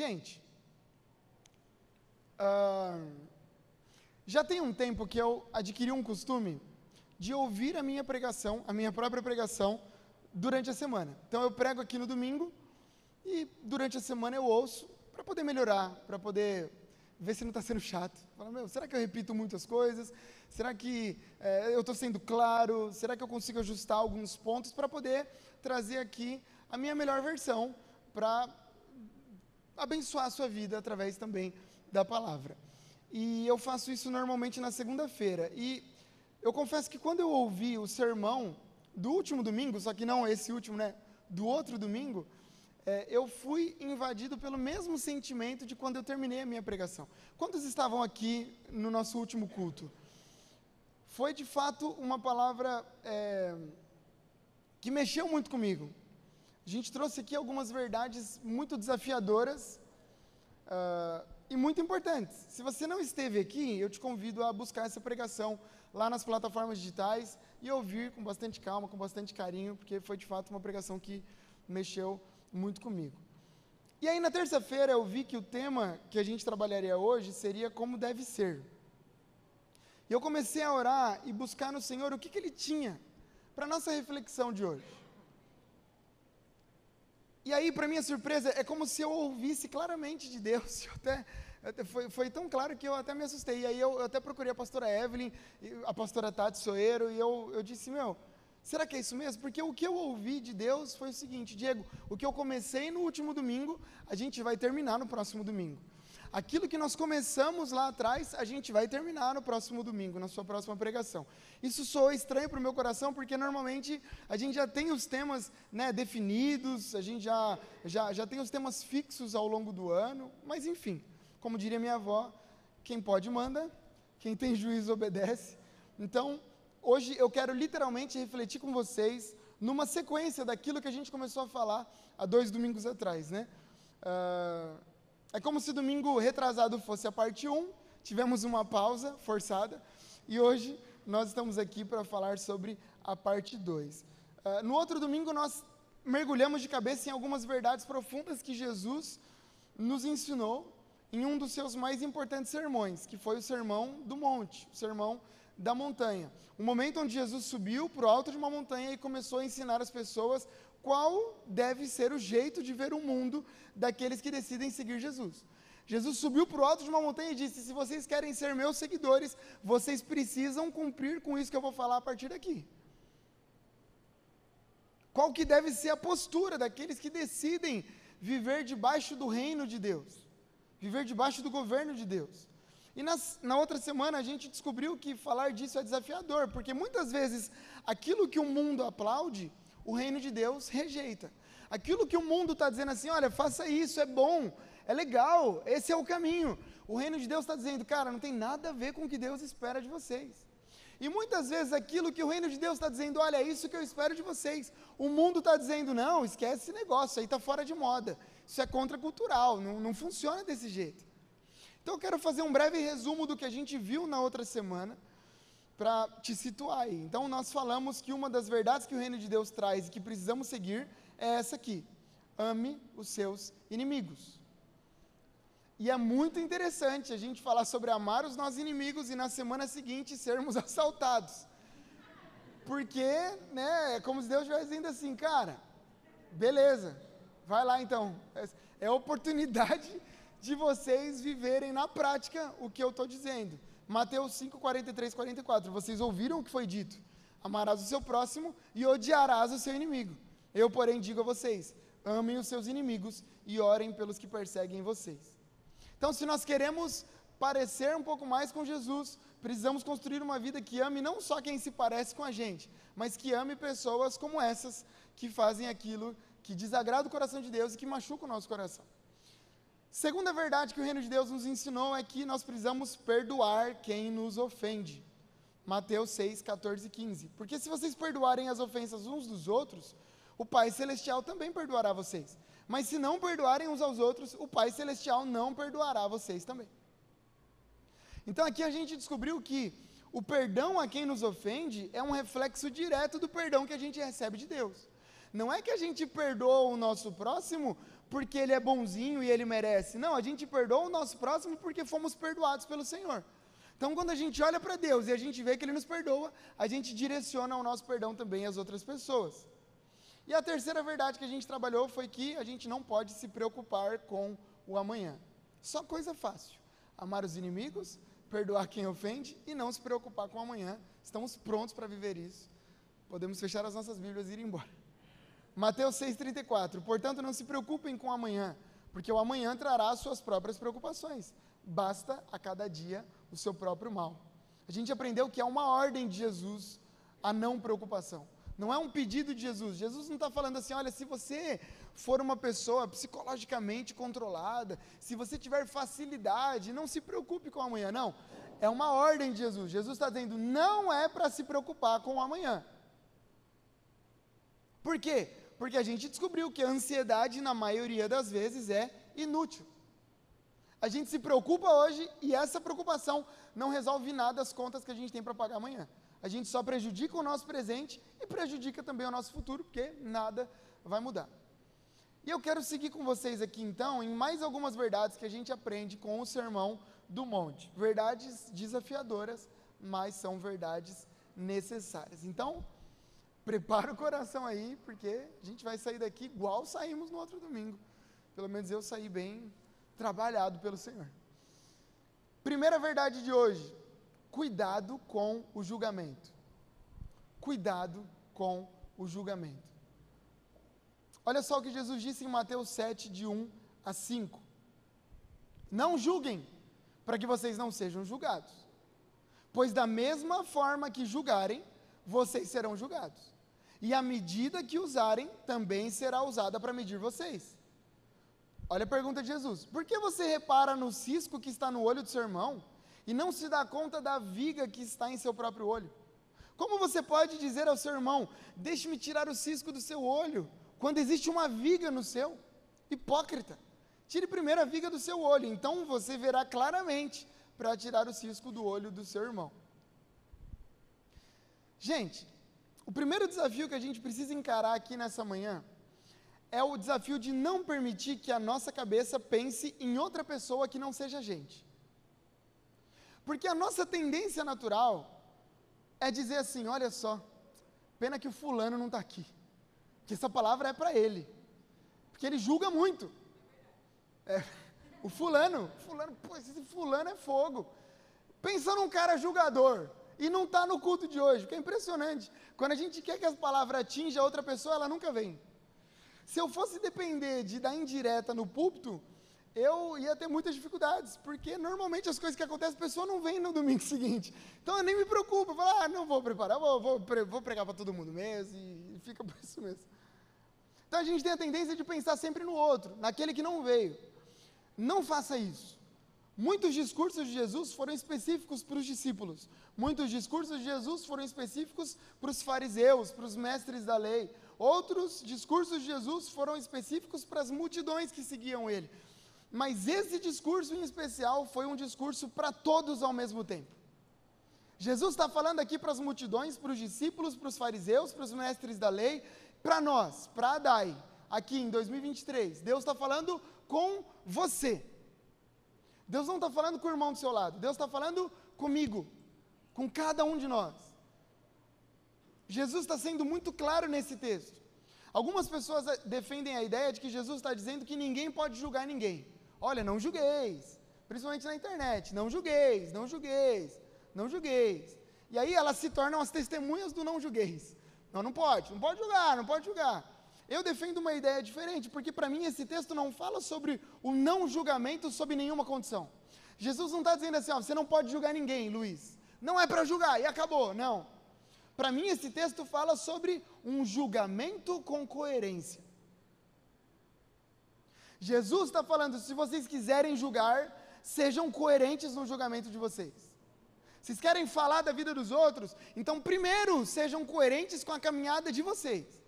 Gente, ah, já tem um tempo que eu adquiri um costume de ouvir a minha pregação, a minha própria pregação, durante a semana. Então eu prego aqui no domingo e durante a semana eu ouço para poder melhorar, para poder ver se não está sendo chato. Fala, meu, será que eu repito muitas coisas? Será que é, eu estou sendo claro? Será que eu consigo ajustar alguns pontos para poder trazer aqui a minha melhor versão para abençoar a sua vida através também da palavra. E eu faço isso normalmente na segunda-feira. E eu confesso que quando eu ouvi o sermão do último domingo, só que não esse último, né? Do outro domingo, é, eu fui invadido pelo mesmo sentimento de quando eu terminei a minha pregação. Quantos estavam aqui no nosso último culto? Foi de fato uma palavra é, que mexeu muito comigo. A gente trouxe aqui algumas verdades muito desafiadoras uh, e muito importantes. Se você não esteve aqui, eu te convido a buscar essa pregação lá nas plataformas digitais e ouvir com bastante calma, com bastante carinho, porque foi de fato uma pregação que mexeu muito comigo. E aí na terça-feira eu vi que o tema que a gente trabalharia hoje seria como deve ser. E eu comecei a orar e buscar no Senhor o que, que Ele tinha para a nossa reflexão de hoje. E aí, para minha surpresa, é como se eu ouvisse claramente de Deus. Eu até, até foi, foi, tão claro que eu até me assustei. E aí eu, eu, até procurei a pastora Evelyn, a pastora Tati Soeiro, e eu, eu disse, meu, será que é isso mesmo? Porque o que eu ouvi de Deus foi o seguinte, Diego, o que eu comecei no último domingo, a gente vai terminar no próximo domingo. Aquilo que nós começamos lá atrás, a gente vai terminar no próximo domingo, na sua próxima pregação. Isso soa estranho para o meu coração, porque normalmente a gente já tem os temas né, definidos, a gente já, já, já tem os temas fixos ao longo do ano, mas enfim, como diria minha avó, quem pode manda, quem tem juízo obedece. Então, hoje eu quero literalmente refletir com vocês numa sequência daquilo que a gente começou a falar há dois domingos atrás, né? Uh, é como se domingo retrasado fosse a parte 1, tivemos uma pausa forçada, e hoje nós estamos aqui para falar sobre a parte 2. Uh, ah, no outro domingo nós mergulhamos de cabeça em algumas verdades profundas que Jesus nos ensinou em um dos seus mais importantes sermões, que foi o Sermão do Monte, o Sermão da Montanha. O momento onde Jesus subiu para o alto de uma montanha e começou a ensinar as pessoas qual deve ser o jeito de ver o mundo daqueles que decidem seguir Jesus. Jesus subiu para o alto de uma montanha e disse: Se vocês querem ser meus seguidores, vocês precisam cumprir com isso que eu vou falar a partir daqui. Qual que deve ser a postura daqueles que decidem viver debaixo do reino de Deus, viver debaixo do governo de Deus. E nas, na outra semana a gente descobriu que falar disso é desafiador, porque muitas vezes aquilo que o mundo aplaude, o reino de Deus rejeita. Aquilo que o mundo está dizendo assim, olha, faça isso, é bom, é legal, esse é o caminho. O reino de Deus está dizendo, cara, não tem nada a ver com o que Deus espera de vocês. E muitas vezes aquilo que o reino de Deus está dizendo, olha, é isso que eu espero de vocês. O mundo está dizendo, não, esquece esse negócio, aí está fora de moda. Isso é contracultural, não, não funciona desse jeito. Então eu quero fazer um breve resumo do que a gente viu na outra semana para te situar aí. Então, nós falamos que uma das verdades que o reino de Deus traz e que precisamos seguir é essa aqui: ame os seus inimigos. E é muito interessante a gente falar sobre amar os nossos inimigos e na semana seguinte sermos assaltados. Porque, né, é como se Deus estivesse dizendo assim, cara, beleza, vai lá então. É a oportunidade de vocês viverem na prática o que eu estou dizendo. Mateus 5, 43, 44. Vocês ouviram o que foi dito: Amarás o seu próximo e odiarás o seu inimigo. Eu, porém, digo a vocês: amem os seus inimigos e orem pelos que perseguem vocês. Então, se nós queremos parecer um pouco mais com Jesus, precisamos construir uma vida que ame não só quem se parece com a gente, mas que ame pessoas como essas que fazem aquilo que desagrada o coração de Deus e que machuca o nosso coração. Segunda verdade que o reino de Deus nos ensinou é que nós precisamos perdoar quem nos ofende. Mateus 6, 14 e 15. Porque se vocês perdoarem as ofensas uns dos outros, o Pai Celestial também perdoará vocês. Mas se não perdoarem uns aos outros, o Pai Celestial não perdoará vocês também. Então aqui a gente descobriu que o perdão a quem nos ofende é um reflexo direto do perdão que a gente recebe de Deus. Não é que a gente perdoa o nosso próximo porque ele é bonzinho e ele merece. Não, a gente perdoa o nosso próximo porque fomos perdoados pelo Senhor. Então, quando a gente olha para Deus e a gente vê que Ele nos perdoa, a gente direciona o nosso perdão também às outras pessoas. E a terceira verdade que a gente trabalhou foi que a gente não pode se preocupar com o amanhã. Só coisa fácil. Amar os inimigos, perdoar quem ofende e não se preocupar com o amanhã. Estamos prontos para viver isso. Podemos fechar as nossas Bíblias e ir embora. Mateus 6,34. Portanto, não se preocupem com amanhã, porque o amanhã trará as suas próprias preocupações. Basta a cada dia o seu próprio mal. A gente aprendeu que é uma ordem de Jesus a não preocupação. Não é um pedido de Jesus. Jesus não está falando assim, olha, se você for uma pessoa psicologicamente controlada, se você tiver facilidade, não se preocupe com amanhã. Não. É uma ordem de Jesus. Jesus está dizendo, não é para se preocupar com o amanhã. Por quê? Porque a gente descobriu que a ansiedade, na maioria das vezes, é inútil. A gente se preocupa hoje e essa preocupação não resolve nada as contas que a gente tem para pagar amanhã a gente só prejudica o nosso presente e prejudica também o nosso futuro, porque nada vai mudar. E eu quero seguir com vocês aqui então em mais algumas verdades que a gente aprende com o sermão do monte. Verdades desafiadoras, mas são verdades necessárias. Então, prepara o coração aí, porque a gente vai sair daqui igual saímos no outro domingo. Pelo menos eu saí bem trabalhado pelo Senhor. Primeira verdade de hoje: Cuidado com o julgamento. Cuidado com o julgamento. Olha só o que Jesus disse em Mateus 7, de 1 a 5. Não julguem, para que vocês não sejam julgados. Pois da mesma forma que julgarem, vocês serão julgados. E a medida que usarem também será usada para medir vocês. Olha a pergunta de Jesus: Por que você repara no cisco que está no olho do seu irmão e não se dá conta da viga que está em seu próprio olho? Como você pode dizer ao seu irmão: Deixe-me tirar o cisco do seu olho, quando existe uma viga no seu? Hipócrita. Tire primeiro a viga do seu olho, então você verá claramente para tirar o cisco do olho do seu irmão. Gente, o primeiro desafio que a gente precisa encarar aqui nessa manhã é o desafio de não permitir que a nossa cabeça pense em outra pessoa que não seja a gente. Porque a nossa tendência natural é dizer assim: olha só, pena que o fulano não está aqui. Porque essa palavra é para ele. Porque ele julga muito. É, o fulano, fulano, pô, esse fulano é fogo. Pensa num cara julgador e não está no culto de hoje, que é impressionante. Quando a gente quer que as palavras atinjam a outra pessoa, ela nunca vem. Se eu fosse depender de dar indireta no púlpito, eu ia ter muitas dificuldades, porque normalmente as coisas que acontecem, a pessoa não vem no domingo seguinte. Então eu nem me preocupo, eu falo, ah, não vou preparar, vou, vou, vou pregar para todo mundo mesmo, e fica por isso mesmo. Então a gente tem a tendência de pensar sempre no outro, naquele que não veio. Não faça isso. Muitos discursos de Jesus foram específicos para os discípulos. Muitos discursos de Jesus foram específicos para os fariseus, para os mestres da lei. Outros discursos de Jesus foram específicos para as multidões que seguiam ele. Mas esse discurso em especial foi um discurso para todos ao mesmo tempo. Jesus está falando aqui para as multidões, para os discípulos, para os fariseus, para os mestres da lei, para nós, para Adai, aqui em 2023. Deus está falando com você. Deus não está falando com o irmão do seu lado, Deus está falando comigo, com cada um de nós. Jesus está sendo muito claro nesse texto. Algumas pessoas defendem a ideia de que Jesus está dizendo que ninguém pode julgar ninguém. Olha, não julgueis. Principalmente na internet. Não julgueis, não julgueis, não julgueis. E aí elas se tornam as testemunhas do não julgueis. Não, não pode, não pode julgar, não pode julgar. Eu defendo uma ideia diferente, porque para mim esse texto não fala sobre o não julgamento sob nenhuma condição. Jesus não está dizendo assim, ó, você não pode julgar ninguém, Luiz. Não é para julgar e acabou. Não. Para mim esse texto fala sobre um julgamento com coerência. Jesus está falando: se vocês quiserem julgar, sejam coerentes no julgamento de vocês. Vocês querem falar da vida dos outros? Então, primeiro, sejam coerentes com a caminhada de vocês.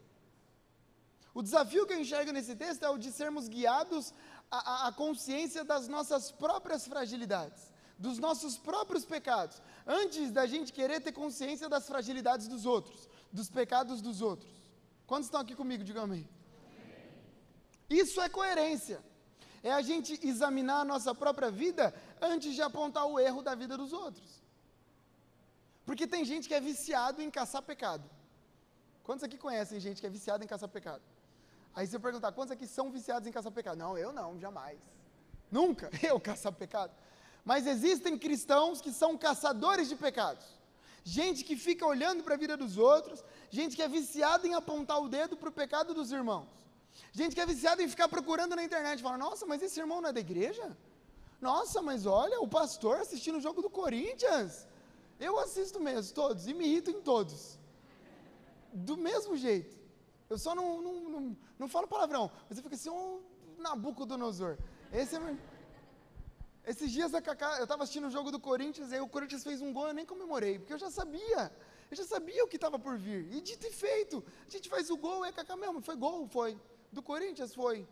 O desafio que eu enxergo nesse texto é o de sermos guiados à, à consciência das nossas próprias fragilidades, dos nossos próprios pecados, antes da gente querer ter consciência das fragilidades dos outros, dos pecados dos outros. Quantos estão aqui comigo? Digam amém. Isso é coerência. É a gente examinar a nossa própria vida antes de apontar o erro da vida dos outros. Porque tem gente que é viciado em caçar pecado. Quantos aqui conhecem gente que é viciada em caçar pecado? Aí você perguntar, quantos aqui são viciados em caçar pecado? Não, eu não, jamais. Nunca eu caçar pecado. Mas existem cristãos que são caçadores de pecados. Gente que fica olhando para a vida dos outros, gente que é viciada em apontar o dedo para o pecado dos irmãos. Gente que é viciada em ficar procurando na internet, fala: "Nossa, mas esse irmão não é da igreja? Nossa, mas olha, o pastor assistindo o jogo do Corinthians. Eu assisto mesmo todos e me irrito em todos. Do mesmo jeito. Eu só não, não, não, não falo palavrão, mas eu fico assim, um Nabucodonosor. Esse é meu... Esses dias a Cacá, eu estava assistindo o jogo do Corinthians, aí o Corinthians fez um gol, eu nem comemorei, porque eu já sabia. Eu já sabia o que estava por vir. E dito e feito. A gente faz o gol, é Cacá mesmo. Foi gol, foi. Do Corinthians foi.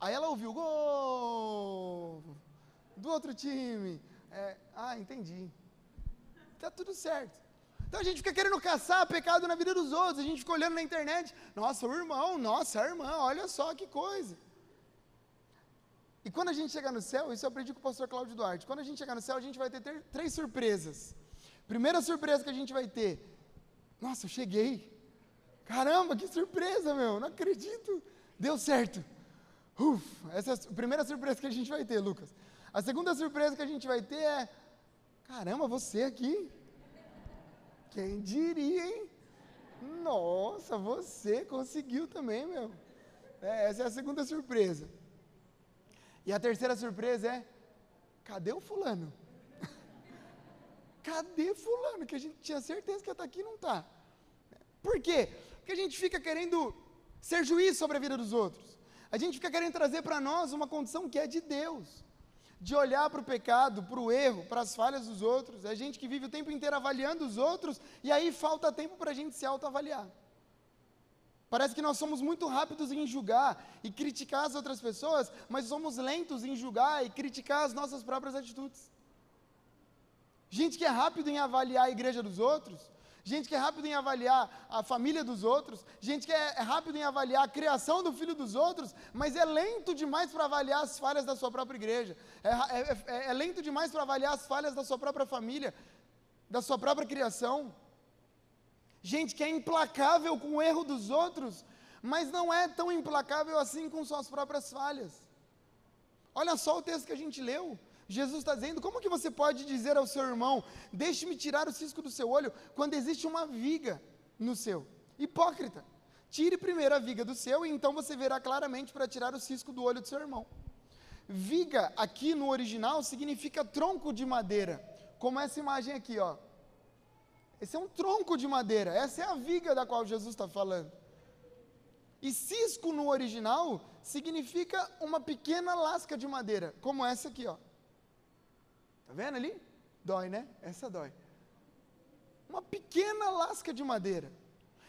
Aí ela ouviu gol do outro time. É, ah, entendi. Tá tudo certo. Então a gente fica querendo caçar pecado na vida dos outros. A gente fica olhando na internet. Nossa, o irmão, nossa, a irmã, olha só que coisa. E quando a gente chegar no céu, isso eu aprendi com o pastor Cláudio Duarte. Quando a gente chegar no céu, a gente vai ter, três surpresas. Primeira surpresa que a gente vai ter. Nossa, eu cheguei. Caramba, que surpresa, meu. Não acredito. Deu certo. Ufa, essa é a primeira surpresa que a gente vai ter, Lucas. A segunda surpresa que a gente vai ter é: caramba, você aqui. Quem diria, hein? Nossa, você conseguiu também, meu. É, essa é a segunda surpresa. E a terceira surpresa é: cadê o fulano? cadê fulano? Que a gente tinha certeza que ia estar aqui e não está. Por quê? Porque a gente fica querendo ser juiz sobre a vida dos outros. A gente fica querendo trazer para nós uma condição que é de Deus. De olhar para o pecado, para o erro, para as falhas dos outros. É gente que vive o tempo inteiro avaliando os outros e aí falta tempo para a gente se autoavaliar. Parece que nós somos muito rápidos em julgar e criticar as outras pessoas, mas somos lentos em julgar e criticar as nossas próprias atitudes. Gente que é rápido em avaliar a igreja dos outros, gente que é rápido em avaliar a família dos outros, gente que é, é rápido em avaliar a criação do filho dos outros, mas é lento demais para avaliar as falhas da sua própria igreja, é, é, é, é lento demais para avaliar as falhas da sua própria família, da sua própria criação gente que é implacável com o erro dos outros, mas não é tão implacável assim com suas próprias falhas. Olha só o texto que a gente leu. Jesus está dizendo: como que você pode dizer ao seu irmão, deixe-me tirar o cisco do seu olho, quando existe uma viga no seu? Hipócrita. Tire primeiro a viga do seu e então você verá claramente para tirar o cisco do olho do seu irmão. Viga aqui no original significa tronco de madeira, como essa imagem aqui, ó. Esse é um tronco de madeira, essa é a viga da qual Jesus está falando. E cisco no original significa uma pequena lasca de madeira, como essa aqui, ó. Tá vendo ali? Dói, né? Essa dói. Uma pequena lasca de madeira.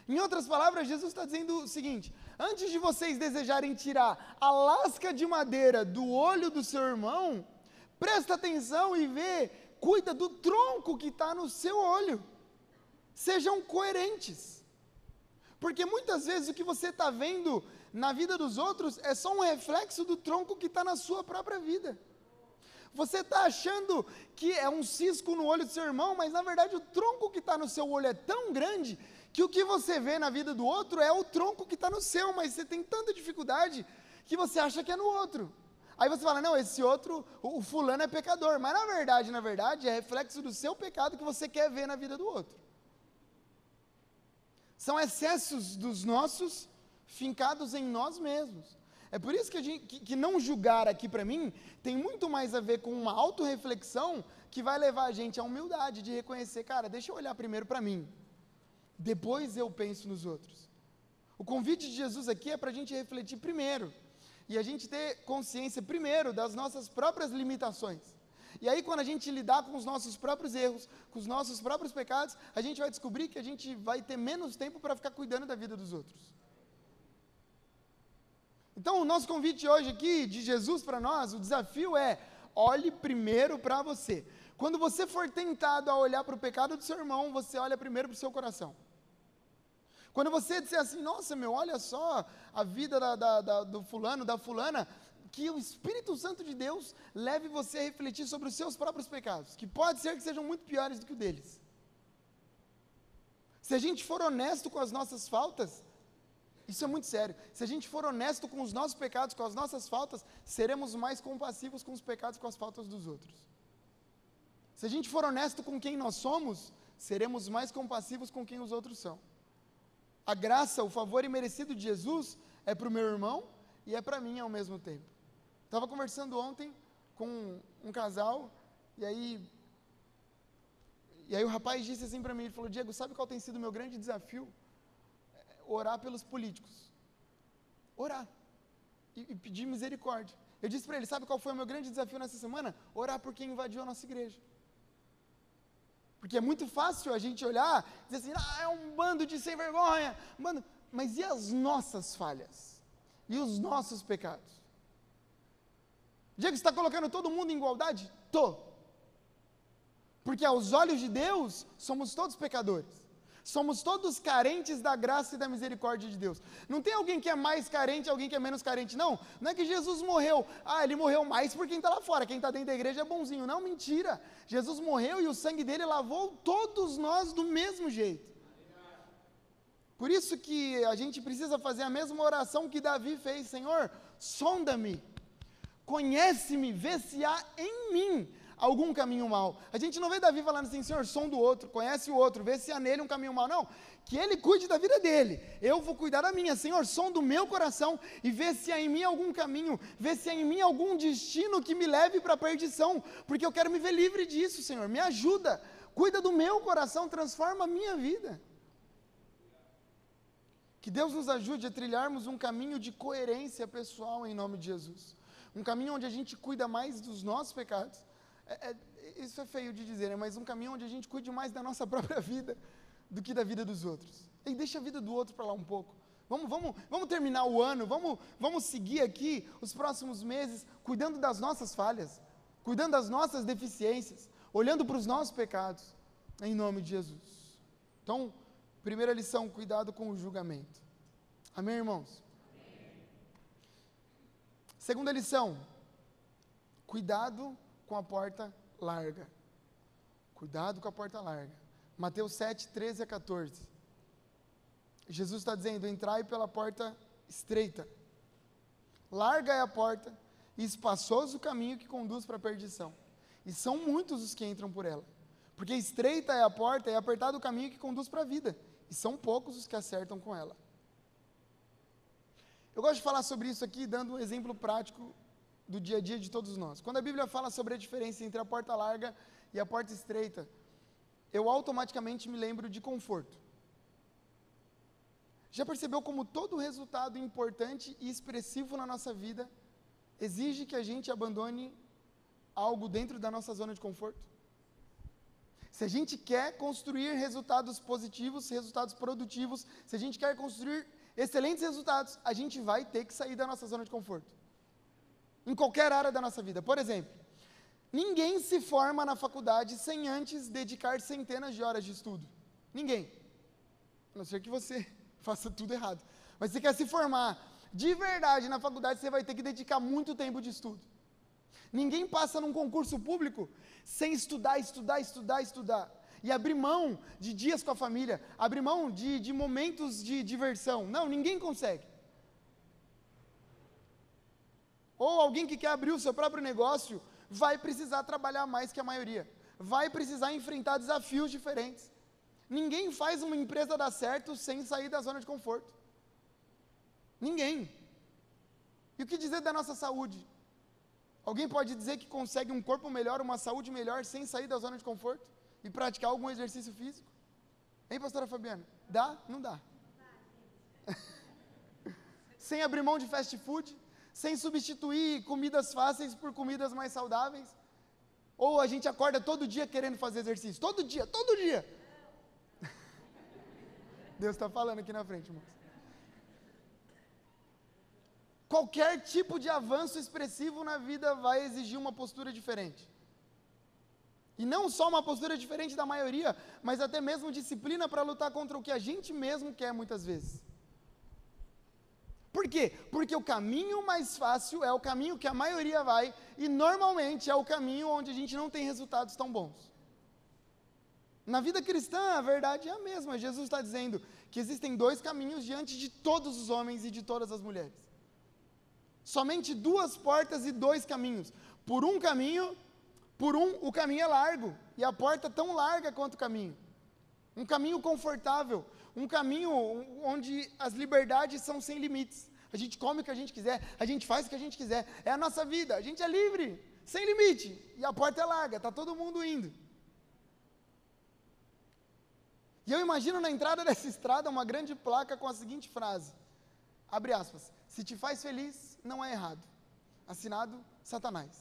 Em outras palavras, Jesus está dizendo o seguinte: antes de vocês desejarem tirar a lasca de madeira do olho do seu irmão, presta atenção e vê, cuida do tronco que está no seu olho. Sejam coerentes. Porque muitas vezes o que você está vendo na vida dos outros é só um reflexo do tronco que está na sua própria vida. Você está achando que é um cisco no olho do seu irmão, mas na verdade o tronco que está no seu olho é tão grande que o que você vê na vida do outro é o tronco que está no seu, mas você tem tanta dificuldade que você acha que é no outro. Aí você fala, não, esse outro, o, fulano é pecador, mas na verdade, na verdade, é reflexo do seu pecado que você quer ver na vida do outro. São excessos dos nossos fincados em nós mesmos. É por isso que, gente, que, que não julgar aqui para mim tem muito mais a ver com uma autorreflexão que vai levar a gente à humildade de reconhecer, cara, deixa eu olhar primeiro para mim, depois eu penso nos outros. O convite de Jesus aqui é para a gente refletir primeiro e a gente ter consciência primeiro das nossas próprias limitações. E aí, quando a gente lidar com os nossos próprios erros, com os nossos próprios pecados, a gente vai descobrir que a gente vai ter menos tempo para ficar cuidando da vida dos outros. Então, o nosso convite hoje aqui, de Jesus para nós, o desafio é: olhe primeiro para você. Quando você for tentado a olhar para o pecado do seu irmão, você olha primeiro para o seu coração. Quando você disser assim, nossa, meu, olha só a vida da, da, da, do fulano, da fulana, que o Espírito Santo de Deus leve você a refletir sobre os seus próprios pecados, que pode ser que sejam muito piores do que o deles. Se a gente for honesto com as nossas faltas, isso é muito sério. Se a gente for honesto com os nossos pecados, com as nossas faltas, seremos mais compassivos com os pecados e com as faltas dos outros. Se a gente for honesto com quem nós somos, seremos mais compassivos com quem os outros são. A graça, o favor imerecido de Jesus é para o meu irmão e é para mim ao mesmo tempo. Estava conversando ontem com um casal e aí e aí o rapaz disse assim para mim, ele falou: "Diego, sabe qual tem sido o meu grande desafio? Orar pelos políticos. Orar e, e pedir misericórdia. Eu disse para ele: sabe qual foi o meu grande desafio nessa semana? Orar por quem invadiu a nossa igreja. Porque é muito fácil a gente olhar e dizer assim, ah, é um bando de sem vergonha. Mano, mas e as nossas falhas? E os nossos pecados? Diego, está colocando todo mundo em igualdade? Tô. Porque aos olhos de Deus, somos todos pecadores. Somos todos carentes da graça e da misericórdia de Deus. Não tem alguém que é mais carente, alguém que é menos carente, não. Não é que Jesus morreu. Ah, ele morreu mais por quem está lá fora. Quem está dentro da igreja é bonzinho. Não, mentira. Jesus morreu e o sangue dele lavou todos nós do mesmo jeito. Por isso que a gente precisa fazer a mesma oração que Davi fez: Senhor, sonda-me, conhece-me, vê se há em mim algum caminho mal. A gente não vê Davi falando assim, Senhor, som do outro, conhece o outro, vê se há nele um caminho mal. Não, que ele cuide da vida dele. Eu vou cuidar da minha. Senhor, som do meu coração e vê se há em mim algum caminho, vê se há em mim algum destino que me leve para a perdição, porque eu quero me ver livre disso, Senhor. Me ajuda. Cuida do meu coração, transforma a minha vida. Que Deus nos ajude a trilharmos um caminho de coerência pessoal em nome de Jesus. Um caminho onde a gente cuida mais dos nossos pecados é, é, isso é feio de dizer, né? mas um caminho onde a gente cuide mais da nossa própria vida do que da vida dos outros. E deixa a vida do outro para lá um pouco. Vamos, vamos, vamos terminar o ano, vamos, vamos seguir aqui os próximos meses cuidando das nossas falhas, cuidando das nossas deficiências, olhando para os nossos pecados, em nome de Jesus. Então, primeira lição: cuidado com o julgamento. Amém, irmãos? Amém. Segunda lição: cuidado com a porta larga. Cuidado com a porta larga. Mateus 7, 13 a 14. Jesus está dizendo: entrai pela porta estreita. Larga é a porta e espaçoso o caminho que conduz para a perdição. E são muitos os que entram por ela. Porque estreita é a porta e apertado o caminho que conduz para a vida. E são poucos os que acertam com ela. Eu gosto de falar sobre isso aqui, dando um exemplo prático do dia a dia de todos nós. Quando a Bíblia fala sobre a diferença entre a porta larga e a porta estreita, eu automaticamente me lembro de conforto. Já percebeu como todo resultado importante e expressivo na nossa vida exige que a gente abandone algo dentro da nossa zona de conforto? Se a gente quer construir resultados positivos, resultados produtivos, se a gente quer construir excelentes resultados, a gente vai ter que sair da nossa zona de conforto em qualquer área da nossa vida. Por exemplo, ninguém se forma na faculdade sem antes dedicar centenas de horas de estudo. Ninguém. A não ser que você faça tudo errado. Mas se quer se formar de verdade na faculdade, você vai ter que dedicar muito tempo de estudo. Ninguém passa num concurso público sem estudar, estudar, estudar, estudar. E abrir mão de dias com a família, abrir mão de, de momentos de diversão. Não, ninguém consegue. Ou alguém que quer abrir o seu próprio negócio vai precisar trabalhar mais que a maioria. Vai precisar enfrentar desafios diferentes. Ninguém faz uma empresa dar certo sem sair da zona de conforto. Ninguém. E o que dizer da nossa saúde? Alguém pode dizer que consegue um corpo melhor, uma saúde melhor, sem sair da zona de conforto e praticar algum exercício físico? Hein, pastora Fabiana? Dá? Não dá. sem abrir mão de fast food? Sem substituir comidas fáceis por comidas mais saudáveis? Ou a gente acorda todo dia querendo fazer exercício? Todo dia, todo dia. Deus está falando aqui na frente, irmãos. Qualquer tipo de avanço expressivo na vida vai exigir uma postura diferente. E não só uma postura diferente da maioria, mas até mesmo disciplina para lutar contra o que a gente mesmo quer muitas vezes. Por quê? Porque o caminho mais fácil é o caminho que a maioria vai e normalmente é o caminho onde a gente não tem resultados tão bons. Na vida cristã, a verdade é a mesma. Jesus está dizendo que existem dois caminhos diante de todos os homens e de todas as mulheres. Somente duas portas e dois caminhos. Por um caminho, por um, o caminho é largo e a porta tão larga quanto o caminho. Um caminho confortável, um caminho onde as liberdades são sem limites. A gente come o que a gente quiser, a gente faz o que a gente quiser. É a nossa vida, a gente é livre, sem limite. E a porta é larga, está todo mundo indo. E eu imagino na entrada dessa estrada uma grande placa com a seguinte frase: abre aspas, se te faz feliz, não é errado. Assinado Satanás.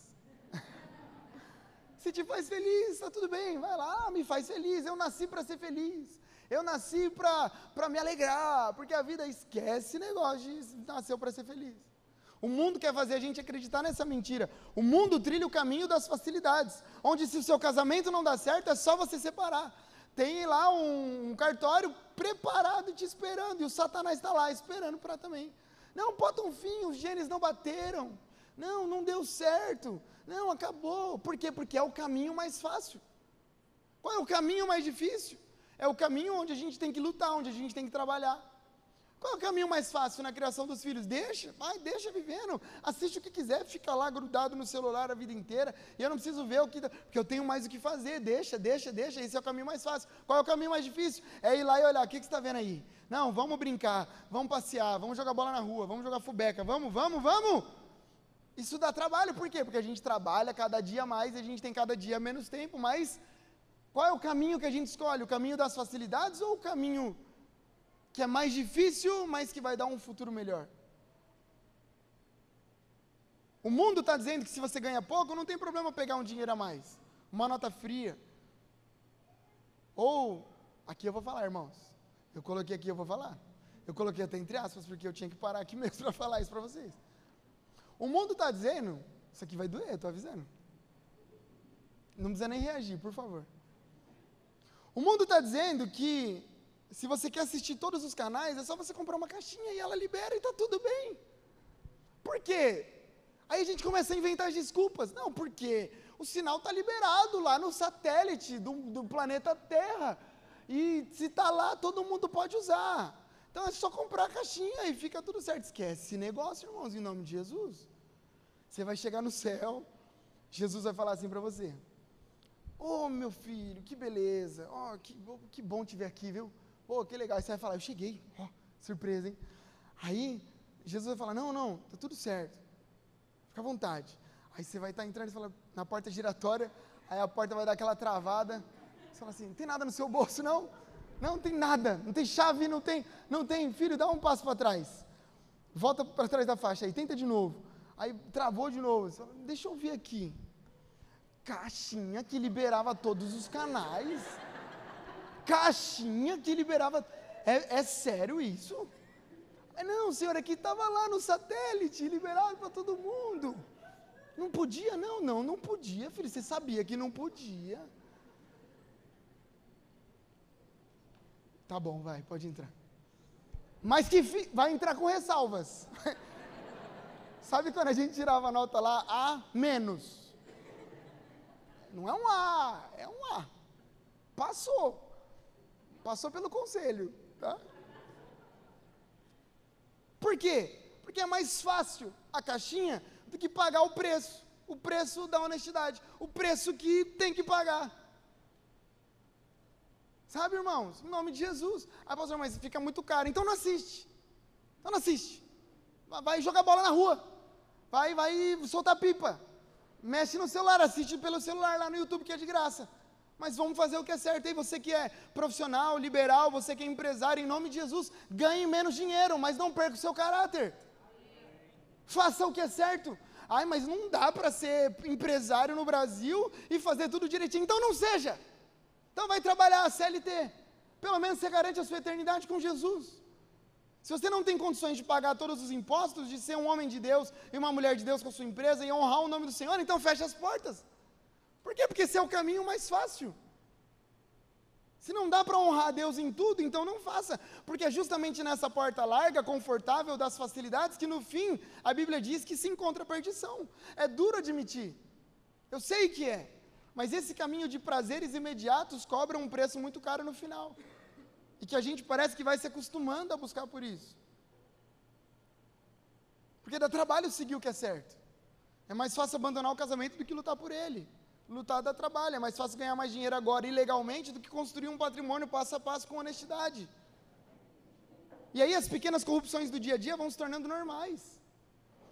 se te faz feliz, está tudo bem, vai lá, me faz feliz. Eu nasci para ser feliz. Eu nasci para me alegrar, porque a vida esquece negócio de nasceu para ser feliz. O mundo quer fazer a gente acreditar nessa mentira. O mundo trilha o caminho das facilidades, onde se o seu casamento não dá certo, é só você separar. Tem lá um, um cartório preparado te esperando, e o Satanás está lá esperando para também. Não, bota um fim, os genes não bateram. Não, não deu certo. Não, acabou. Por quê? Porque é o caminho mais fácil. Qual é o caminho mais difícil? É o caminho onde a gente tem que lutar, onde a gente tem que trabalhar. Qual é o caminho mais fácil na criação dos filhos? Deixa, vai, deixa vivendo. Assiste o que quiser, fica lá grudado no celular a vida inteira. E eu não preciso ver o que. Porque eu tenho mais o que fazer. Deixa, deixa, deixa. Esse é o caminho mais fácil. Qual é o caminho mais difícil? É ir lá e olhar. O que, que você está vendo aí? Não, vamos brincar, vamos passear, vamos jogar bola na rua, vamos jogar fubeca, vamos, vamos, vamos. Isso dá trabalho, por quê? Porque a gente trabalha cada dia mais e a gente tem cada dia menos tempo, mas qual é o caminho que a gente escolhe? O caminho das facilidades ou o caminho que é mais difícil, mas que vai dar um futuro melhor? O mundo está dizendo que se você ganha pouco, não tem problema pegar um dinheiro a mais, uma nota fria. Ou, aqui eu vou falar, irmãos. Eu coloquei aqui, eu vou falar. Eu coloquei até entre aspas, porque eu tinha que parar aqui mesmo para falar isso para vocês. O mundo está dizendo, isso aqui vai doer, estou avisando. Não precisa nem reagir, por favor. O mundo está dizendo que se você quer assistir todos os canais, é só você comprar uma caixinha e ela libera e está tudo bem. Por quê? Aí a gente começa a inventar desculpas. Não, porque o sinal está liberado lá no satélite do, do planeta Terra. E se está lá, todo mundo pode usar. Então é só comprar a caixinha e fica tudo certo. Esquece esse negócio, irmãos, em nome de Jesus. Você vai chegar no céu, Jesus vai falar assim para você: Ô oh, meu filho, que beleza. Ó, oh, que, que bom te ver aqui, viu? Pô, oh, que legal. Aí você vai falar, eu cheguei. Ó, oh, surpresa, hein? Aí, Jesus vai falar, não, não, tá tudo certo. Fica à vontade. Aí você vai estar tá entrando e fala, na porta giratória, aí a porta vai dar aquela travada. Você fala assim, não tem nada no seu bolso, não? Não, não tem nada. Não tem chave, não tem, não tem. Filho, dá um passo para trás. Volta para trás da faixa aí, tenta de novo. Aí travou de novo. Fala, Deixa eu ver aqui caixinha que liberava todos os canais. Caixinha que liberava. É, é sério isso? Não, senhor, aqui estava lá no satélite, liberado para todo mundo. Não podia? Não, não, não podia, filho. Você sabia que não podia. Tá bom, vai, pode entrar. Mas que fi... vai entrar com ressalvas. Sabe quando a gente tirava a nota lá A menos? Não é um A, é um A. Passou. Passou pelo conselho. Tá? Por quê? Porque é mais fácil a caixinha do que pagar o preço. O preço da honestidade. O preço que tem que pagar. Sabe, irmãos? Em nome de Jesus. Aí, pastor, mas fica muito caro. Então não assiste. Então não assiste. Vai jogar bola na rua. Vai, vai soltar pipa. Mexe no celular, assiste pelo celular lá no YouTube que é de graça. Mas vamos fazer o que é certo. E você que é profissional, liberal, você que é empresário, em nome de Jesus, ganhe menos dinheiro, mas não perca o seu caráter. Faça o que é certo. Ai, mas não dá para ser empresário no Brasil e fazer tudo direitinho. Então não seja. Então vai trabalhar a CLT. Pelo menos você garante a sua eternidade com Jesus. Se você não tem condições de pagar todos os impostos, de ser um homem de Deus e uma mulher de Deus com a sua empresa e honrar o nome do Senhor, então feche as portas. Por quê? Porque esse é o caminho mais fácil. Se não dá para honrar a Deus em tudo, então não faça, porque é justamente nessa porta larga, confortável das facilidades que no fim a Bíblia diz que se encontra perdição. É duro admitir. Eu sei que é, mas esse caminho de prazeres imediatos cobra um preço muito caro no final. E que a gente parece que vai se acostumando a buscar por isso. Porque dá trabalho seguir o que é certo. É mais fácil abandonar o casamento do que lutar por ele lutar dá trabalho. É mais fácil ganhar mais dinheiro agora ilegalmente do que construir um patrimônio passo a passo com honestidade. E aí as pequenas corrupções do dia a dia vão se tornando normais.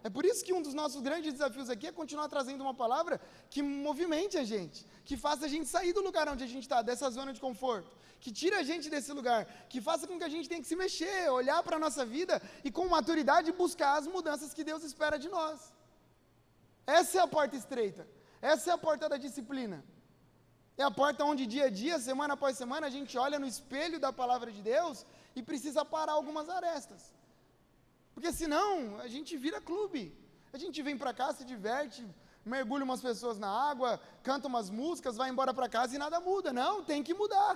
É por isso que um dos nossos grandes desafios aqui é continuar trazendo uma palavra que movimente a gente, que faça a gente sair do lugar onde a gente está, dessa zona de conforto, que tire a gente desse lugar, que faça com que a gente tenha que se mexer, olhar para a nossa vida e com maturidade buscar as mudanças que Deus espera de nós. Essa é a porta estreita. Essa é a porta da disciplina. É a porta onde dia a dia, semana após semana, a gente olha no espelho da palavra de Deus e precisa parar algumas arestas. Porque senão a gente vira clube. A gente vem para cá, se diverte, mergulha umas pessoas na água, canta umas músicas, vai embora para casa e nada muda. Não, tem que mudar.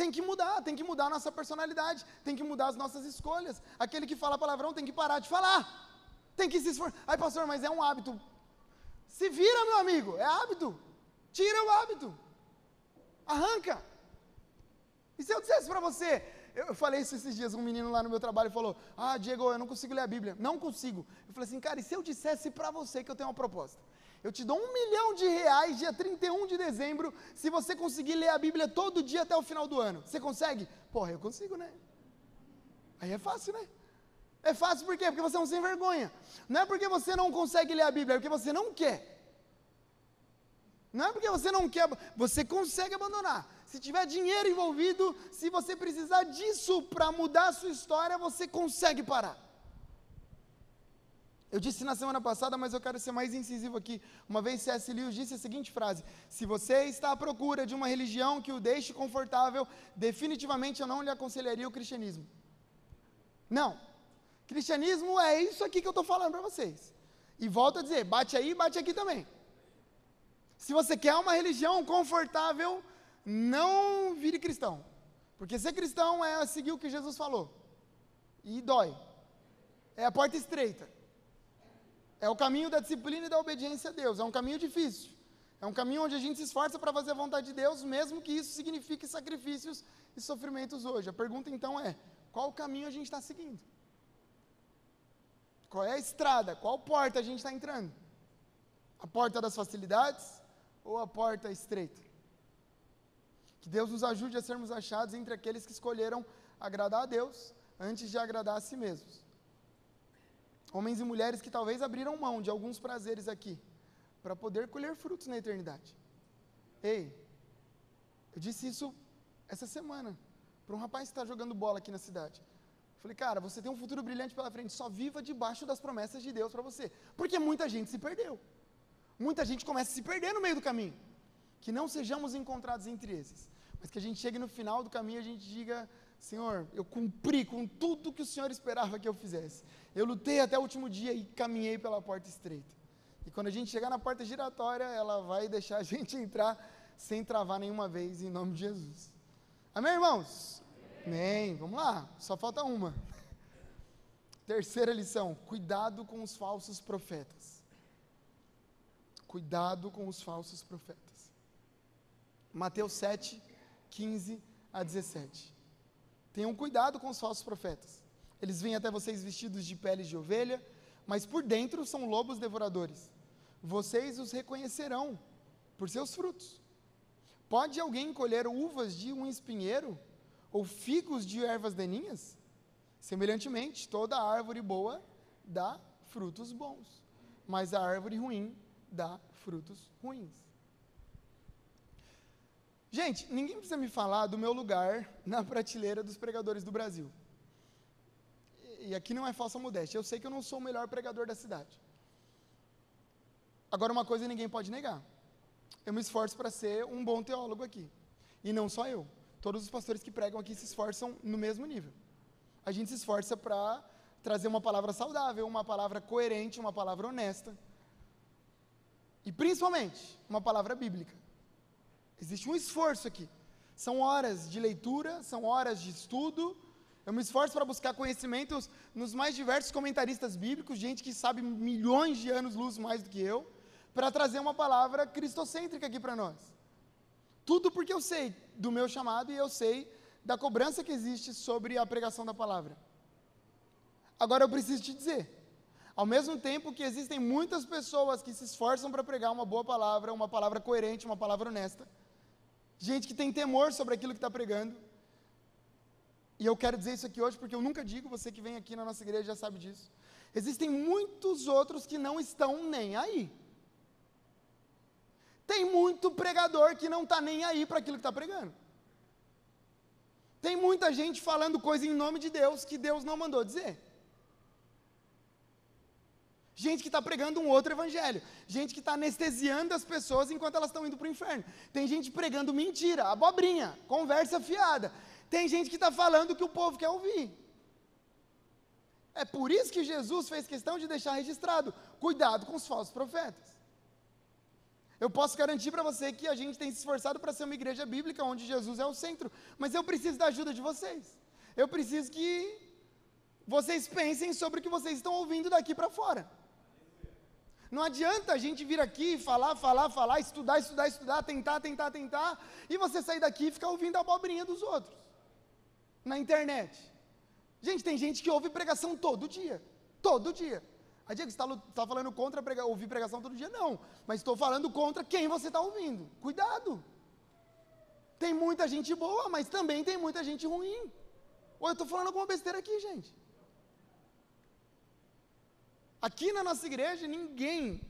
Tem que mudar, tem que mudar a nossa personalidade, tem que mudar as nossas escolhas. Aquele que fala palavrão tem que parar de falar. Tem que se esforçar. Ai, pastor, mas é um hábito. Se vira, meu amigo, é hábito. Tira o hábito. Arranca. E se eu dissesse para você, eu falei isso esses dias, um menino lá no meu trabalho falou: Ah, Diego, eu não consigo ler a Bíblia. Não consigo. Eu falei assim, cara, e se eu dissesse para você que eu tenho uma proposta? Eu te dou um milhão de reais dia 31 de dezembro se você conseguir ler a Bíblia todo dia até o final do ano. Você consegue? Porra, eu consigo, né? Aí é fácil, né? É fácil por quê? Porque você é um sem vergonha. Não é porque você não consegue ler a Bíblia, é porque você não quer. Não é porque você não quer, você consegue abandonar. Se tiver dinheiro envolvido, se você precisar disso para mudar a sua história, você consegue parar. Eu disse na semana passada, mas eu quero ser mais incisivo aqui. Uma vez C.S. Lewis disse a seguinte frase: Se você está à procura de uma religião que o deixe confortável, definitivamente eu não lhe aconselharia o cristianismo. Não. Cristianismo é isso aqui que eu estou falando para vocês. E volto a dizer, bate aí, bate aqui também. Se você quer uma religião confortável, não vire cristão. Porque ser cristão é seguir o que Jesus falou. E dói. É a porta estreita. É o caminho da disciplina e da obediência a Deus. É um caminho difícil. É um caminho onde a gente se esforça para fazer a vontade de Deus, mesmo que isso signifique sacrifícios e sofrimentos hoje. A pergunta então é: qual caminho a gente está seguindo? Qual é a estrada? Qual porta a gente está entrando? A porta das facilidades ou a porta estreita? Que Deus nos ajude a sermos achados entre aqueles que escolheram agradar a Deus antes de agradar a si mesmos. Homens e mulheres que talvez abriram mão de alguns prazeres aqui para poder colher frutos na eternidade. Ei, eu disse isso essa semana para um rapaz que está jogando bola aqui na cidade. Falei, cara, você tem um futuro brilhante pela frente, só viva debaixo das promessas de Deus para você. Porque muita gente se perdeu. Muita gente começa a se perder no meio do caminho. Que não sejamos encontrados entre esses, mas que a gente chegue no final do caminho e a gente diga: Senhor, eu cumpri com tudo que o Senhor esperava que eu fizesse. Eu lutei até o último dia e caminhei pela porta estreita. E quando a gente chegar na porta giratória, ela vai deixar a gente entrar sem travar nenhuma vez, em nome de Jesus. Amém, irmãos? Amém. Vamos lá, só falta uma. Terceira lição: cuidado com os falsos profetas. Cuidado com os falsos profetas. Mateus 7, 15 a 17. Tenham cuidado com os falsos profetas. Eles vêm até vocês vestidos de peles de ovelha, mas por dentro são lobos devoradores. Vocês os reconhecerão por seus frutos. Pode alguém colher uvas de um espinheiro? ou figos de ervas daninhas? Semelhantemente, toda árvore boa dá frutos bons, mas a árvore ruim dá frutos ruins. Gente, ninguém precisa me falar do meu lugar na prateleira dos pregadores do Brasil. E aqui não é falsa modéstia, eu sei que eu não sou o melhor pregador da cidade. Agora, uma coisa ninguém pode negar: eu me esforço para ser um bom teólogo aqui. E não só eu. Todos os pastores que pregam aqui se esforçam no mesmo nível. A gente se esforça para trazer uma palavra saudável, uma palavra coerente, uma palavra honesta. E principalmente, uma palavra bíblica. Existe um esforço aqui. São horas de leitura, são horas de estudo. Eu me esforço para buscar conhecimentos nos mais diversos comentaristas bíblicos, gente que sabe milhões de anos luz mais do que eu, para trazer uma palavra cristocêntrica aqui para nós. Tudo porque eu sei do meu chamado e eu sei da cobrança que existe sobre a pregação da palavra. Agora eu preciso te dizer, ao mesmo tempo que existem muitas pessoas que se esforçam para pregar uma boa palavra, uma palavra coerente, uma palavra honesta, gente que tem temor sobre aquilo que está pregando, e eu quero dizer isso aqui hoje porque eu nunca digo, você que vem aqui na nossa igreja já sabe disso. Existem muitos outros que não estão nem aí. Tem muito pregador que não está nem aí para aquilo que está pregando. Tem muita gente falando coisa em nome de Deus que Deus não mandou dizer. Gente que está pregando um outro evangelho. Gente que está anestesiando as pessoas enquanto elas estão indo para o inferno. Tem gente pregando mentira, abobrinha, conversa fiada. Tem gente que está falando o que o povo quer ouvir. É por isso que Jesus fez questão de deixar registrado: cuidado com os falsos profetas. Eu posso garantir para você que a gente tem se esforçado para ser uma igreja bíblica onde Jesus é o centro, mas eu preciso da ajuda de vocês. Eu preciso que vocês pensem sobre o que vocês estão ouvindo daqui para fora. Não adianta a gente vir aqui, falar, falar, falar, estudar, estudar, estudar, tentar, tentar, tentar, e você sair daqui e ficar ouvindo a abobrinha dos outros na internet. Gente, tem gente que ouve pregação todo dia. Todo dia. A Diego, você está tá falando contra prega, ouvir pregação todo dia? Não, mas estou falando contra quem você está ouvindo. Cuidado. Tem muita gente boa, mas também tem muita gente ruim. Ou eu estou falando alguma besteira aqui, gente. Aqui na nossa igreja, ninguém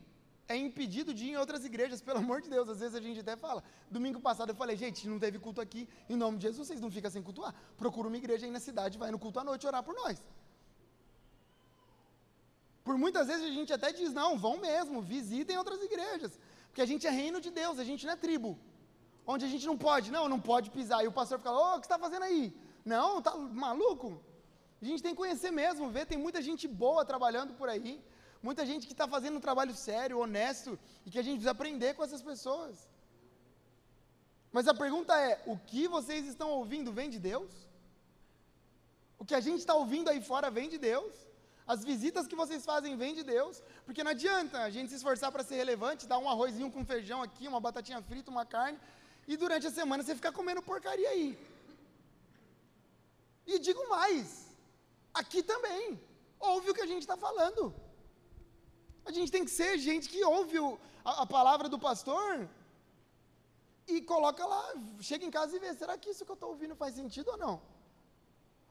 é impedido de ir em outras igrejas, pelo amor de Deus. Às vezes a gente até fala. Domingo passado eu falei, gente, não teve culto aqui, em nome de Jesus, vocês não ficam sem cultuar. Procura uma igreja aí na cidade, vai no culto à noite orar por nós. Por muitas vezes a gente até diz, não, vão mesmo, visitem outras igrejas. Porque a gente é reino de Deus, a gente não é tribo. Onde a gente não pode, não, não pode pisar. E o pastor fica, ô, oh, o que você está fazendo aí? Não, tá maluco? A gente tem que conhecer mesmo, ver, tem muita gente boa trabalhando por aí. Muita gente que está fazendo um trabalho sério, honesto, e que a gente precisa aprender com essas pessoas. Mas a pergunta é: o que vocês estão ouvindo vem de Deus? O que a gente está ouvindo aí fora vem de Deus? As visitas que vocês fazem vêm de Deus, porque não adianta a gente se esforçar para ser relevante, dar um arrozinho com feijão aqui, uma batatinha frita, uma carne, e durante a semana você ficar comendo porcaria aí. E digo mais, aqui também, ouve o que a gente está falando. A gente tem que ser gente que ouve o, a, a palavra do pastor e coloca lá, chega em casa e vê, será que isso que eu estou ouvindo faz sentido ou não?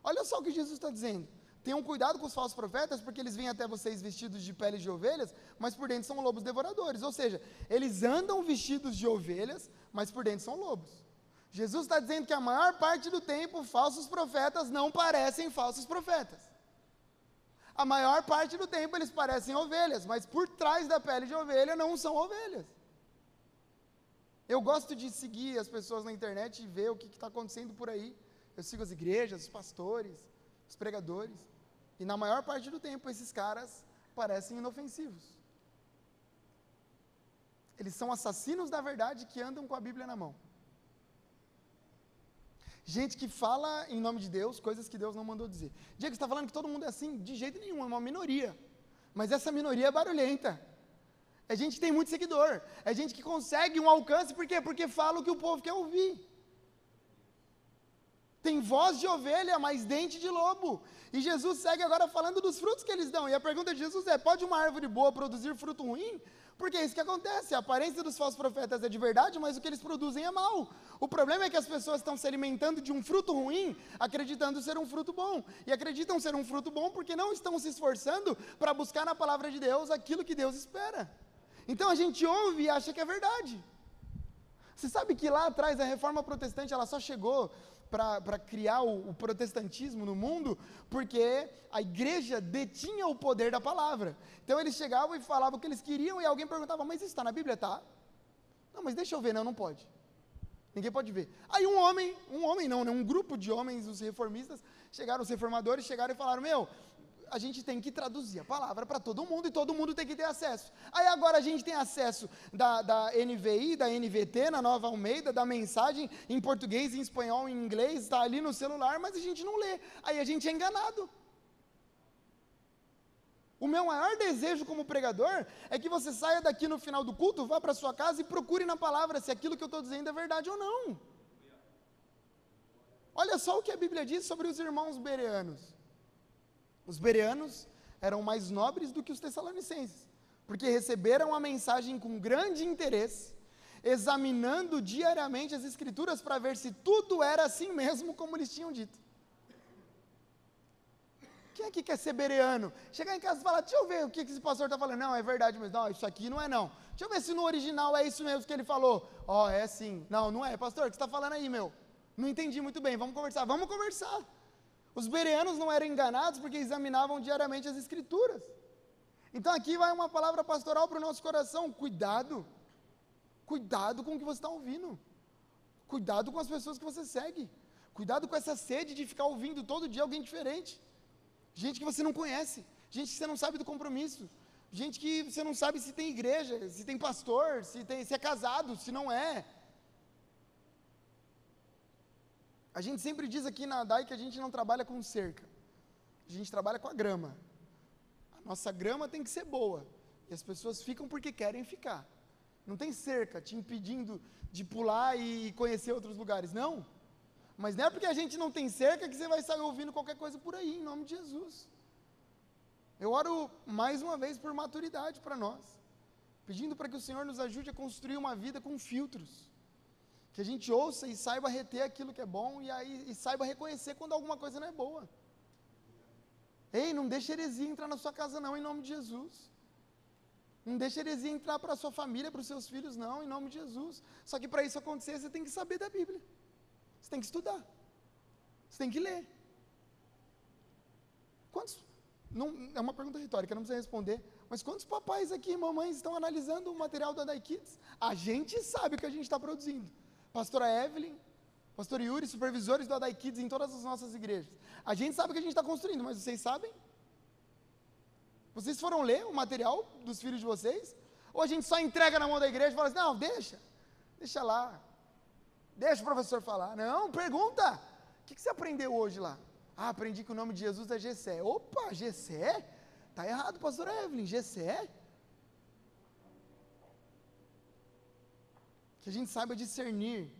Olha só o que Jesus está dizendo. Tenham cuidado com os falsos profetas, porque eles vêm até vocês vestidos de peles de ovelhas, mas por dentro são lobos devoradores. Ou seja, eles andam vestidos de ovelhas, mas por dentro são lobos. Jesus está dizendo que a maior parte do tempo, falsos profetas não parecem falsos profetas. A maior parte do tempo eles parecem ovelhas, mas por trás da pele de ovelha não são ovelhas. Eu gosto de seguir as pessoas na internet e ver o que está acontecendo por aí. Eu sigo as igrejas, os pastores, os pregadores. E na maior parte do tempo, esses caras parecem inofensivos. Eles são assassinos da verdade que andam com a Bíblia na mão. Gente que fala em nome de Deus coisas que Deus não mandou dizer. Diego, você está falando que todo mundo é assim? De jeito nenhum, é uma minoria. Mas essa minoria é barulhenta. É gente que tem muito seguidor. É gente que consegue um alcance, por quê? Porque fala o que o povo quer ouvir. Tem voz de ovelha, mas dente de lobo. E Jesus segue agora falando dos frutos que eles dão. E a pergunta de Jesus é: pode uma árvore boa produzir fruto ruim? Porque é isso que acontece. A aparência dos falsos profetas é de verdade, mas o que eles produzem é mal. O problema é que as pessoas estão se alimentando de um fruto ruim, acreditando ser um fruto bom. E acreditam ser um fruto bom porque não estão se esforçando para buscar na palavra de Deus aquilo que Deus espera. Então a gente ouve e acha que é verdade. Você sabe que lá atrás a reforma protestante ela só chegou para criar o, o, protestantismo no mundo, porque a igreja detinha o poder da palavra. Então eles chegavam e falavam o que eles queriam, e alguém perguntava, mas isso está na Bíblia? Tá. Não, mas deixa eu ver, não, não pode. Ninguém pode ver. Aí um homem, um homem não, né, um grupo de homens, os reformistas, chegaram, os reformadores chegaram e falaram, meu, a gente tem que traduzir a palavra para todo mundo e todo mundo tem que ter acesso. Aí agora a gente tem acesso da, da NVI, da NVT, na Nova Almeida, da mensagem em português, em espanhol, em inglês, está ali no celular, mas a gente não lê. Aí a gente é enganado. O meu maior desejo como pregador é que você saia daqui no final do culto, vá para sua casa e procure na palavra se aquilo que eu estou dizendo é verdade ou não. Olha só o que a Bíblia diz sobre os irmãos bereanos. Os bereanos eram mais nobres do que os tessalonicenses, porque receberam a mensagem com grande interesse, examinando diariamente as escrituras para ver se tudo era assim mesmo como eles tinham dito. Quem aqui quer ser bereano? Chegar em casa e falar, deixa eu ver o que esse pastor está falando. Não, é verdade, mas não, isso aqui não é não. Deixa eu ver se no original é isso mesmo que ele falou. Ó, oh, é sim. Não, não é. Pastor, o que você está falando aí, meu? Não entendi muito bem, vamos conversar. Vamos conversar. Os bereanos não eram enganados porque examinavam diariamente as escrituras. Então aqui vai uma palavra pastoral para o nosso coração: cuidado, cuidado com o que você está ouvindo, cuidado com as pessoas que você segue, cuidado com essa sede de ficar ouvindo todo dia alguém diferente, gente que você não conhece, gente que você não sabe do compromisso, gente que você não sabe se tem igreja, se tem pastor, se, tem, se é casado, se não é. A gente sempre diz aqui na DAI que a gente não trabalha com cerca, a gente trabalha com a grama. A nossa grama tem que ser boa, e as pessoas ficam porque querem ficar. Não tem cerca te impedindo de pular e conhecer outros lugares, não. Mas não é porque a gente não tem cerca que você vai sair ouvindo qualquer coisa por aí, em nome de Jesus. Eu oro mais uma vez por maturidade para nós, pedindo para que o Senhor nos ajude a construir uma vida com filtros que a gente ouça e saiba reter aquilo que é bom e, aí, e saiba reconhecer quando alguma coisa não é boa. Ei, não deixe heresia entrar na sua casa, não, em nome de Jesus. Não deixe heresia entrar para a sua família, para os seus filhos, não, em nome de Jesus. Só que para isso acontecer, você tem que saber da Bíblia. Você tem que estudar. Você tem que ler. Quantos. Não, é uma pergunta retórica, não precisa responder. Mas quantos papais aqui e mamães estão analisando o material da Dai Kids? A gente sabe o que a gente está produzindo pastora Evelyn, pastor Yuri, supervisores do Adai Kids em todas as nossas igrejas. A gente sabe o que a gente está construindo, mas vocês sabem? Vocês foram ler o material dos filhos de vocês? Ou a gente só entrega na mão da igreja e fala assim, não, deixa, deixa lá, deixa o professor falar. Não, pergunta, o que, que você aprendeu hoje lá? Ah, aprendi que o nome de Jesus é Gessé. Opa, Gessé? Tá errado, pastor Evelyn, Gessé? Que a gente saiba discernir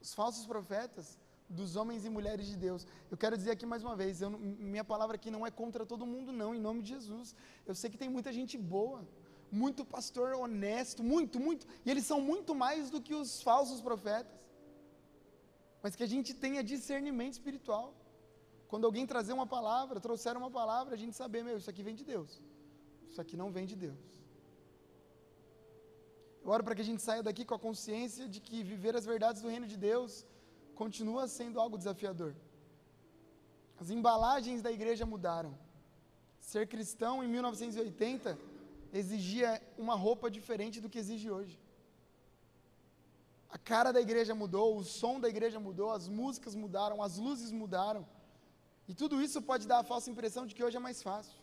os falsos profetas dos homens e mulheres de Deus. Eu quero dizer aqui mais uma vez, minha palavra aqui não é contra todo mundo, não, em nome de Jesus. Eu sei que tem muita gente boa, muito pastor honesto, muito, muito, e eles são muito mais do que os falsos profetas. Mas que a gente tenha discernimento espiritual. Quando alguém trazer uma palavra, trouxer uma palavra, a gente saber, meu, isso aqui vem de Deus. Isso aqui não vem de Deus. Eu oro para que a gente saia daqui com a consciência de que viver as verdades do reino de Deus continua sendo algo desafiador. As embalagens da igreja mudaram. Ser cristão em 1980 exigia uma roupa diferente do que exige hoje. A cara da igreja mudou, o som da igreja mudou, as músicas mudaram, as luzes mudaram. E tudo isso pode dar a falsa impressão de que hoje é mais fácil.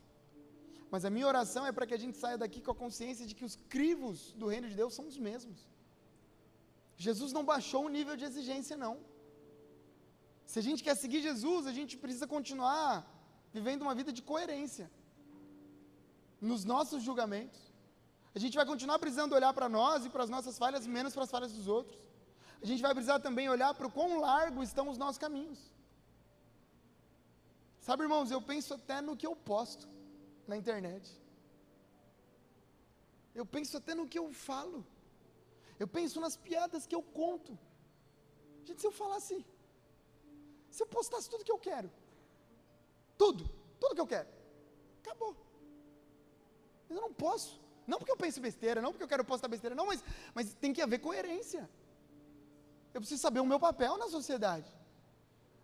Mas a minha oração é para que a gente saia daqui com a consciência de que os crivos do reino de Deus são os mesmos. Jesus não baixou o nível de exigência, não. Se a gente quer seguir Jesus, a gente precisa continuar vivendo uma vida de coerência nos nossos julgamentos. A gente vai continuar precisando olhar para nós e para as nossas falhas, menos para as falhas dos outros. A gente vai precisar também olhar para o quão largo estão os nossos caminhos. Sabe, irmãos, eu penso até no que eu posto na internet. Eu penso até no que eu falo. Eu penso nas piadas que eu conto. Gente, se eu falasse, se eu postasse tudo que eu quero, tudo, tudo que eu quero, acabou. Mas eu não posso. Não porque eu penso besteira, não porque eu quero postar besteira, não, mas, mas tem que haver coerência. Eu preciso saber o meu papel na sociedade.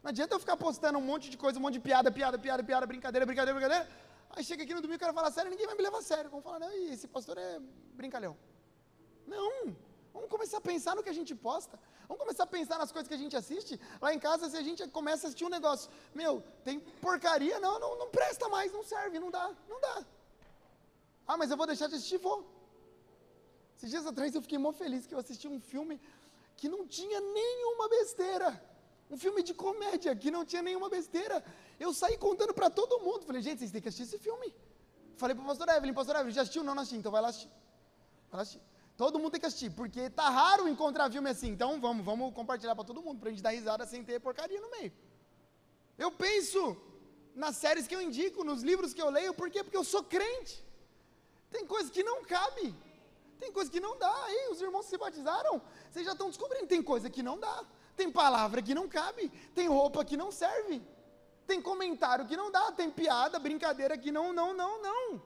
Não adianta eu ficar postando um monte de coisa, um monte de piada, piada, piada, piada, brincadeira, brincadeira, brincadeira. Aí chega aqui no domingo, o cara fala sério, ninguém vai me levar a sério. Vamos falar, não, esse pastor é brincalhão. Não, Vamos começar a pensar no que a gente posta. Vamos começar a pensar nas coisas que a gente assiste. Lá em casa, se a gente começa a assistir um negócio, meu, tem porcaria, não, não, não presta mais, não serve, não dá, não dá. Ah, mas eu vou deixar de assistir, vou. Esses dias atrás eu fiquei muito feliz que eu assisti um filme que não tinha nenhuma besteira. Um filme de comédia que não tinha nenhuma besteira. Eu saí contando para todo mundo. Falei, gente, vocês têm que assistir esse filme. Falei para o pastor Evelyn, pastor Evelyn, já assistiu? Não, não assisti, então vai lá assistir. Vai lá assistir. Todo mundo tem que assistir, porque tá raro encontrar filme assim. Então vamos, vamos compartilhar para todo mundo, para a gente dar risada sem ter porcaria no meio. Eu penso nas séries que eu indico, nos livros que eu leio, por quê? Porque eu sou crente. Tem coisas que não cabe. Tem coisa que não dá. Aí os irmãos se batizaram, vocês já estão descobrindo. Tem coisa que não dá. Tem palavra que não cabe. Tem roupa que não serve. Tem comentário que não dá. Tem piada, brincadeira que não, não, não, não.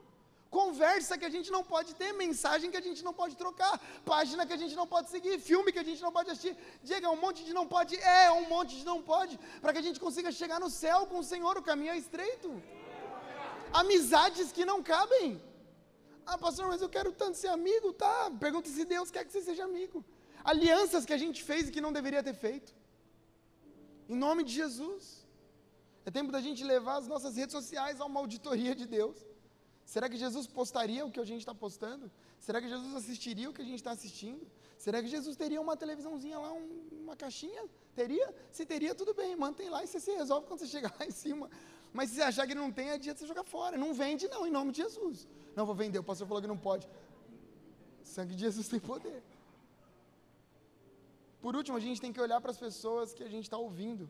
Conversa que a gente não pode ter, mensagem que a gente não pode trocar, página que a gente não pode seguir, filme que a gente não pode assistir. Diga, é um monte de não pode, é um monte de não pode, para que a gente consiga chegar no céu com o Senhor, o caminho é estreito. Amizades que não cabem. Ah, pastor, mas eu quero tanto ser amigo, tá? Pergunta se Deus quer que você seja amigo. Alianças que a gente fez e que não deveria ter feito. Em nome de Jesus. É tempo da gente levar as nossas redes sociais a uma auditoria de Deus. Será que Jesus postaria o que a gente está postando? Será que Jesus assistiria o que a gente está assistindo? Será que Jesus teria uma televisãozinha lá, um, uma caixinha? Teria? Se teria, tudo bem, mantém lá e você se resolve quando você chegar lá em cima. Mas se você achar que não tem, é dia de você jogar fora. Não vende, não, em nome de Jesus. Não vou vender, o pastor falou que não pode. O sangue de Jesus tem poder. Por último, a gente tem que olhar para as pessoas que a gente está ouvindo.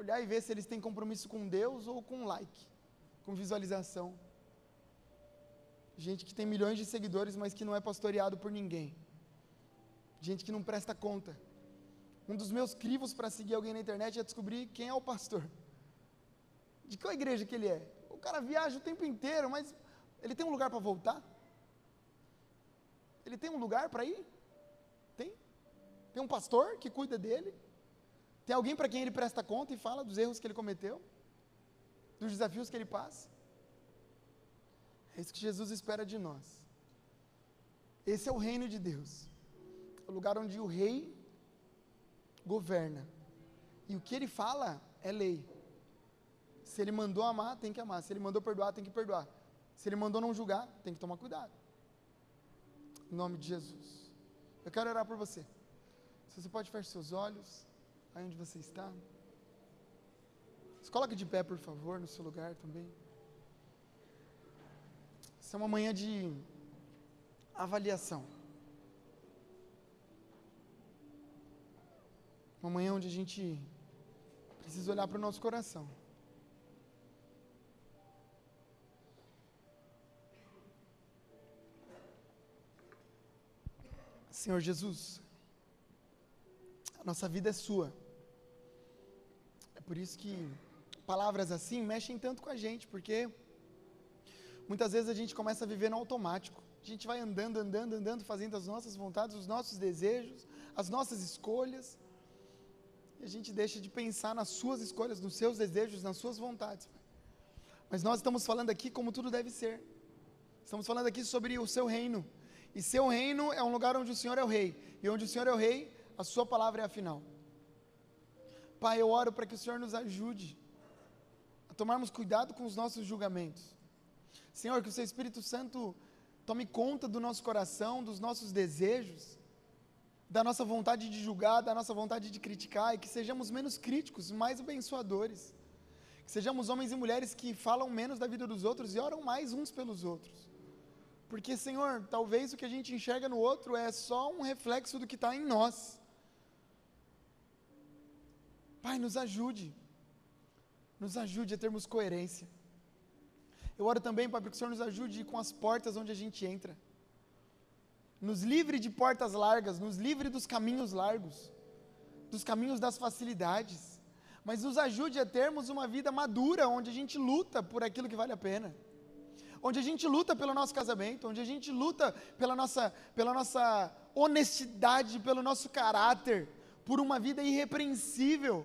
Olhar e ver se eles têm compromisso com Deus ou com like, com visualização. Gente que tem milhões de seguidores, mas que não é pastoreado por ninguém. Gente que não presta conta. Um dos meus crivos para seguir alguém na internet é descobrir quem é o pastor. De qual igreja que ele é? O cara viaja o tempo inteiro, mas ele tem um lugar para voltar? Ele tem um lugar para ir? Tem? Tem um pastor que cuida dele? Tem alguém para quem ele presta conta e fala dos erros que ele cometeu? Dos desafios que ele passa? É isso que Jesus espera de nós. Esse é o reino de Deus. É o lugar onde o rei governa. E o que ele fala é lei. Se ele mandou amar, tem que amar. Se ele mandou perdoar, tem que perdoar. Se ele mandou não julgar, tem que tomar cuidado. Em nome de Jesus. Eu quero orar por você. Se você pode fechar seus olhos, aí onde você está. Se coloque de pé, por favor, no seu lugar também. Essa é uma manhã de avaliação. Uma manhã onde a gente precisa olhar para o nosso coração. Senhor Jesus, a nossa vida é sua. Por isso que palavras assim mexem tanto com a gente, porque muitas vezes a gente começa a viver no automático. A gente vai andando, andando, andando, fazendo as nossas vontades, os nossos desejos, as nossas escolhas. E a gente deixa de pensar nas suas escolhas, nos seus desejos, nas suas vontades. Mas nós estamos falando aqui como tudo deve ser. Estamos falando aqui sobre o seu reino. E seu reino é um lugar onde o Senhor é o rei. E onde o Senhor é o rei, a sua palavra é a final. Pai, eu oro para que o Senhor nos ajude a tomarmos cuidado com os nossos julgamentos. Senhor, que o seu Espírito Santo tome conta do nosso coração, dos nossos desejos, da nossa vontade de julgar, da nossa vontade de criticar, e que sejamos menos críticos, mais abençoadores. Que sejamos homens e mulheres que falam menos da vida dos outros e oram mais uns pelos outros. Porque, Senhor, talvez o que a gente enxerga no outro é só um reflexo do que está em nós. Pai, nos ajude. Nos ajude a termos coerência. Eu oro também, Pai, para que o Senhor nos ajude com as portas onde a gente entra. Nos livre de portas largas, nos livre dos caminhos largos, dos caminhos das facilidades. Mas nos ajude a termos uma vida madura, onde a gente luta por aquilo que vale a pena onde a gente luta pelo nosso casamento, onde a gente luta pela nossa, pela nossa honestidade, pelo nosso caráter, por uma vida irrepreensível.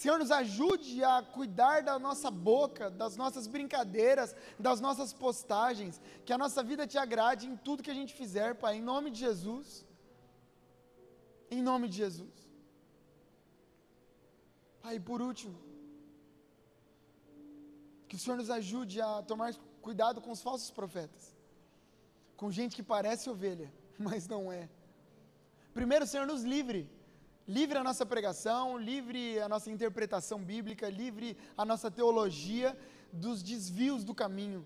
Senhor, nos ajude a cuidar da nossa boca, das nossas brincadeiras, das nossas postagens, que a nossa vida te agrade em tudo que a gente fizer, Pai, em nome de Jesus. Em nome de Jesus. Pai, por último, que o Senhor nos ajude a tomar cuidado com os falsos profetas, com gente que parece ovelha, mas não é. Primeiro, Senhor, nos livre livre a nossa pregação, livre a nossa interpretação bíblica, livre a nossa teologia dos desvios do caminho.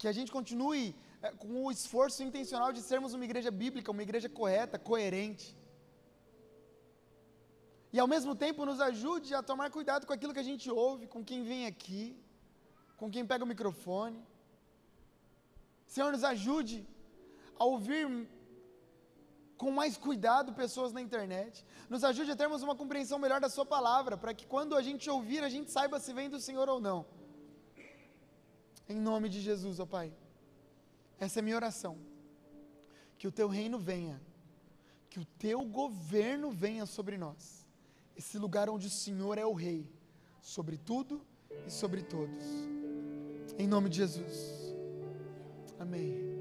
Que a gente continue é, com o esforço intencional de sermos uma igreja bíblica, uma igreja correta, coerente. E ao mesmo tempo nos ajude a tomar cuidado com aquilo que a gente ouve, com quem vem aqui, com quem pega o microfone. Senhor, nos ajude a ouvir com mais cuidado pessoas na internet. Nos ajude a termos uma compreensão melhor da Sua palavra, para que quando a gente ouvir, a gente saiba se vem do Senhor ou não. Em nome de Jesus, ó Pai. Essa é minha oração. Que o Teu reino venha, que o Teu governo venha sobre nós. Esse lugar onde o Senhor é o Rei, sobre tudo e sobre todos. Em nome de Jesus. Amém.